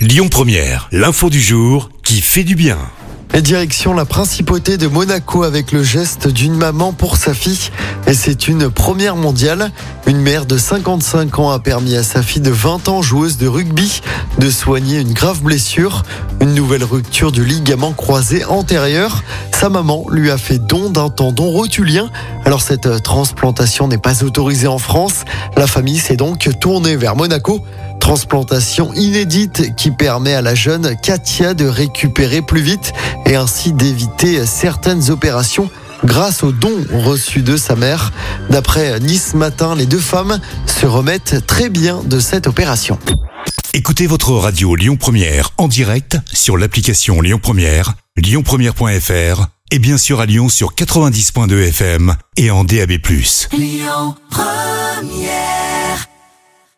Lyon Première, l'info du jour qui fait du bien. Et direction la principauté de Monaco avec le geste d'une maman pour sa fille. Et c'est une première mondiale. Une mère de 55 ans a permis à sa fille de 20 ans, joueuse de rugby, de soigner une grave blessure. Une nouvelle rupture du ligament croisé antérieur. Sa maman lui a fait don d'un tendon rotulien. Alors cette transplantation n'est pas autorisée en France. La famille s'est donc tournée vers Monaco. Transplantation inédite qui permet à la jeune Katia de récupérer plus vite et ainsi d'éviter certaines opérations grâce aux dons reçus de sa mère. D'après Nice Matin, les deux femmes se remettent très bien de cette opération. Écoutez votre radio Lyon Première en direct sur l'application Lyon Première, lyonpremière.fr et bien sûr à Lyon sur 90.2 FM et en DAB+. Lyon Première